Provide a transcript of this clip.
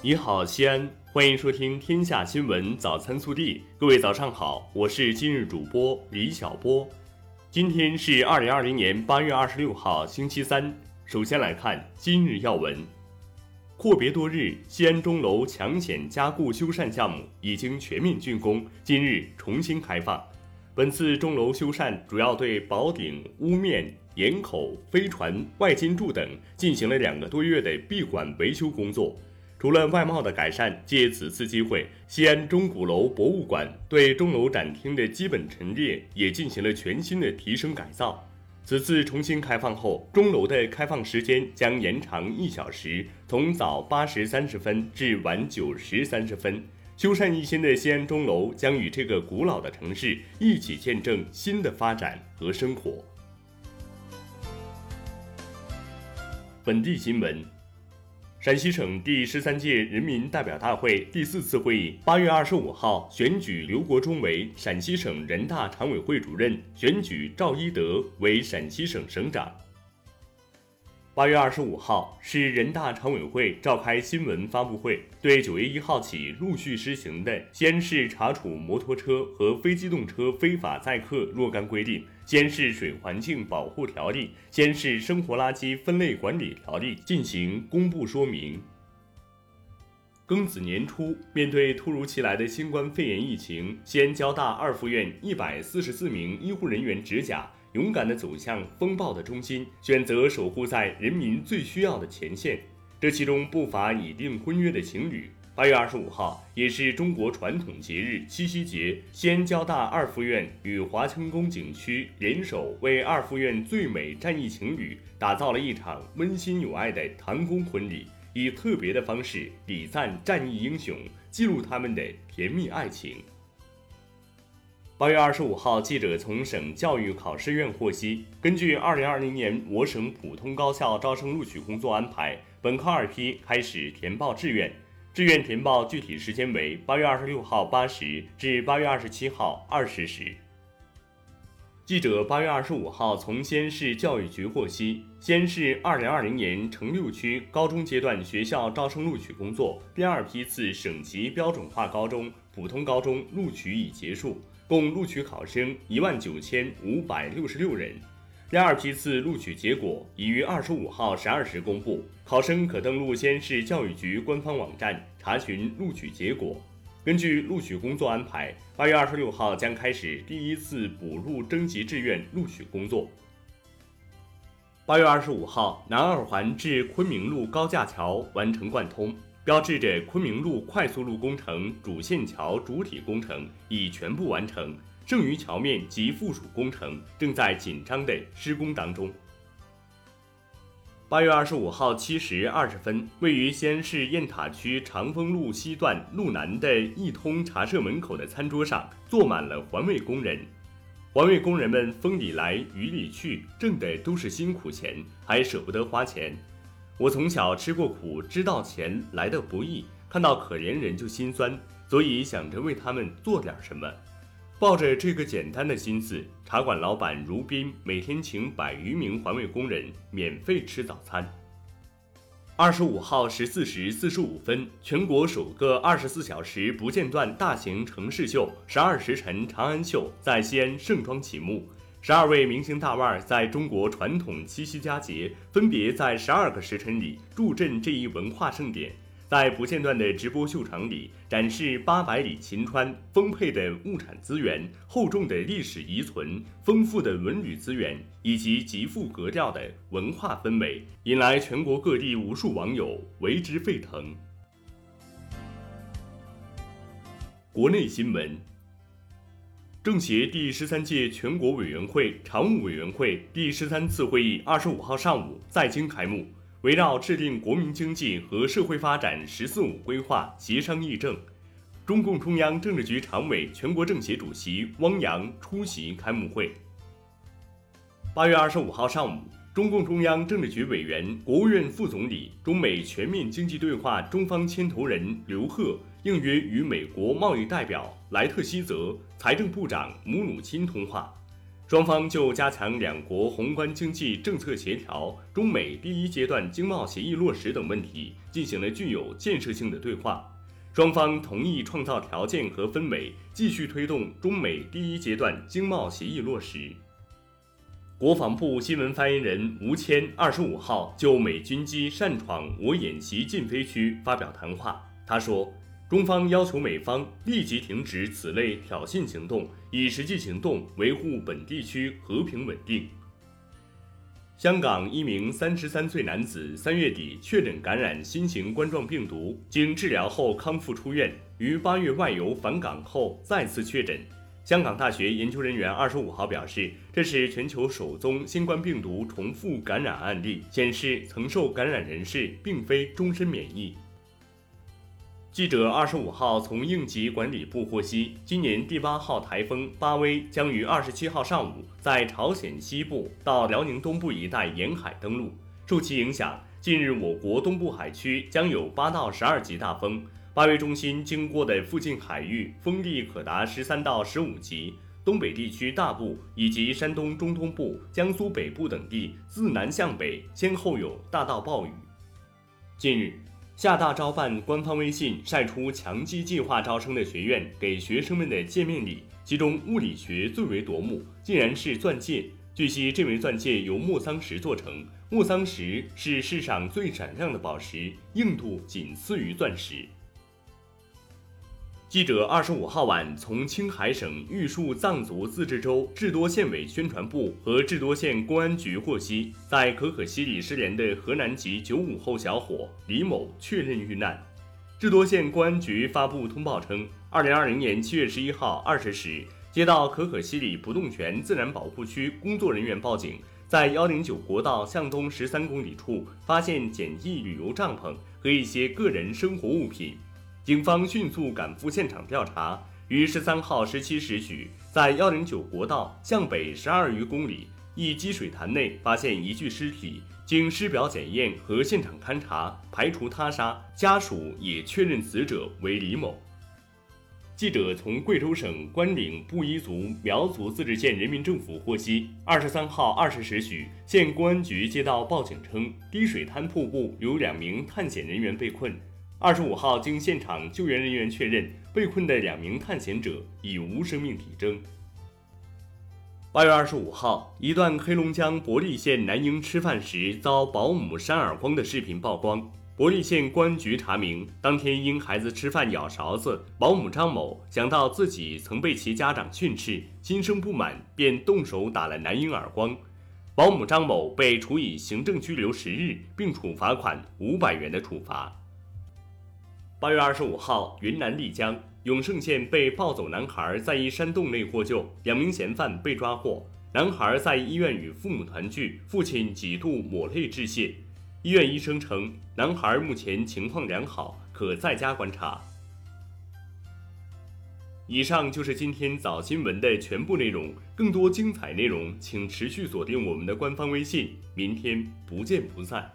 你好，西安，欢迎收听《天下新闻早餐速递》。各位早上好，我是今日主播李小波。今天是二零二零年八月二十六号，星期三。首先来看今日要闻。阔别多日，西安钟楼抢险加固修缮项目已经全面竣工，今日重新开放。本次钟楼修缮主要对宝顶、屋面、檐口、飞船、外金柱等进行了两个多月的闭馆维修工作。除了外貌的改善，借此次机会，西安钟鼓楼博物馆对钟楼展厅的基本陈列也进行了全新的提升改造。此次重新开放后，钟楼的开放时间将延长一小时，从早八时三十分至晚九时三十分。修缮一新的西安钟楼将与这个古老的城市一起见证新的发展和生活。本地新闻：陕西省第十三届人民代表大会第四次会议八月二十五号选举刘国中为陕西省人大常委会主任，选举赵一德为陕西省省长。八月二十五号是人大常委会召开新闻发布会，对九月一号起陆续施行的《西安市查处摩托车和非机动车非法载客若干规定》《西安市水环境保护条例》《西安市生活垃圾分类管理条例》进行公布说明。庚子年初，面对突如其来的新冠肺炎疫情，西安交大二附院一百四十四名医护人员执甲。勇敢地走向风暴的中心，选择守护在人民最需要的前线。这其中不乏已订婚约的情侣。八月二十五号，也是中国传统节日七夕节，西安交大二附院与华清宫景区联手为二附院最美战役情侣打造了一场温馨有爱的唐宫婚礼，以特别的方式礼赞战役英雄，记录他们的甜蜜爱情。八月二十五号，记者从省教育考试院获悉，根据二零二零年我省普通高校招生录取工作安排，本科二批开始填报志愿，志愿填报具体时间为八月二十六号八时至八月二十七号二十时。记者八月二十五号从西安市教育局获悉，西安市二零二零年城六区高中阶段学校招生录取工作第二批次省级标准化高中、普通高中录取已结束。共录取考生一万九千五百六十六人，第二批次录取结果已于二十五号十二时公布，考生可登录西安市教育局官方网站查询录取结果。根据录取工作安排，八月二十六号将开始第一次补录征集志愿录取工作。八月二十五号，南二环至昆明路高架桥完成贯通。标志着昆明路快速路工程主线桥主体工程已全部完成，剩余桥面及附属工程正在紧张的施工当中。八月二十五号七时二十分，位于西安市雁塔区长风路西段路南的一通茶社门口的餐桌上，坐满了环卫工人。环卫工人们风里来雨里去，挣的都是辛苦钱，还舍不得花钱。我从小吃过苦，知道钱来的不易，看到可怜人就心酸，所以想着为他们做点什么。抱着这个简单的心思，茶馆老板如斌每天请百余名环卫工人免费吃早餐。二十五号十四时四十五分，全国首个二十四小时不间断大型城市秀——十二时辰长安秀在西安盛装启幕。十二位明星大腕在中国传统七夕佳节，分别在十二个时辰里助阵这一文化盛典，在不间断的直播秀场里展示八百里秦川丰沛的物产资源、厚重的历史遗存、丰富的文旅资源以及极富格调的文化氛围，引来全国各地无数网友为之沸腾。国内新闻。政协第十三届全国委员会常务委员会第十三次会议二十五号上午在京开幕，围绕制定国民经济和社会发展“十四五”规划协商议政。中共中央政治局常委、全国政协主席汪洋出席开幕会。八月二十五号上午，中共中央政治局委员、国务院副总理、中美全面经济对话中方牵头人刘鹤。应约与美国贸易代表莱特希泽、财政部长姆努钦通话。双方就加强两国宏观经济政策协调、中美第一阶段经贸协议落实等问题进行了具有建设性的对话。双方同意创造条件和氛围，继续推动中美第一阶段经贸协议落实。国防部新闻发言人吴谦二十五号就美军机擅闯我演习禁飞区发表谈话，他说。中方要求美方立即停止此类挑衅行动，以实际行动维护本地区和平稳定。香港一名三十三岁男子三月底确诊感染新型冠状病毒，经治疗后康复出院，于八月外游返港后再次确诊。香港大学研究人员二十五号表示，这是全球首宗新冠病毒重复感染案例，显示曾受感染人士并非终身免疫。记者二十五号从应急管理部获悉，今年第八号台风巴威将于二十七号上午在朝鲜西部到辽宁东部一带沿海登陆。受其影响，近日我国东部海区将有八到十二级大风，巴威中心经过的附近海域风力可达十三到十五级，东北地区大部以及山东中东部、江苏北部等地自南向北先后有大到暴雨。近日。厦大招办官方微信晒出强基计划招生的学院给学生们的见面礼，其中物理学最为夺目，竟然是钻戒。据悉，这枚钻戒由莫桑石做成，莫桑石是世上最闪亮的宝石，硬度仅次于钻石。记者二十五号晚从青海省玉树藏族自治州智多县委宣传部和智多县公安局获悉，在可可西里失联的河南籍九五后小伙李某确认遇难。智多县公安局发布通报称，二零二零年七月十一号二十时，接到可可西里不动泉自然保护区工作人员报警，在幺零九国道向东十三公里处发现简易旅游帐篷和一些个人生活物品。警方迅速赶赴现场调查，于十三号十七时许，在幺零九国道向北十二余公里一积水潭内发现一具尸体。经尸表检验和现场勘查，排除他杀，家属也确认死者为李某。记者从贵州省关岭布依族苗族自治县人民政府获悉，二十三号二十时许，县公安局接到报警称，滴水滩瀑布有两名探险人员被困。二十五号，经现场救援人员确认，被困的两名探险者已无生命体征。八月二十五号，一段黑龙江博利县男婴吃饭时遭保姆扇耳光的视频曝光。博利县公安局查明，当天因孩子吃饭咬勺子，保姆张某想到自己曾被其家长训斥，心生不满，便动手打了男婴耳光。保姆张某被处以行政拘留十日，并处罚款五百元的处罚。八月二十五号，云南丽江永胜县被抱走男孩在一山洞内获救，两名嫌犯被抓获。男孩在医院与父母团聚，父亲几度抹泪致谢。医院医生称，男孩目前情况良好，可在家观察。以上就是今天早新闻的全部内容，更多精彩内容请持续锁定我们的官方微信，明天不见不散。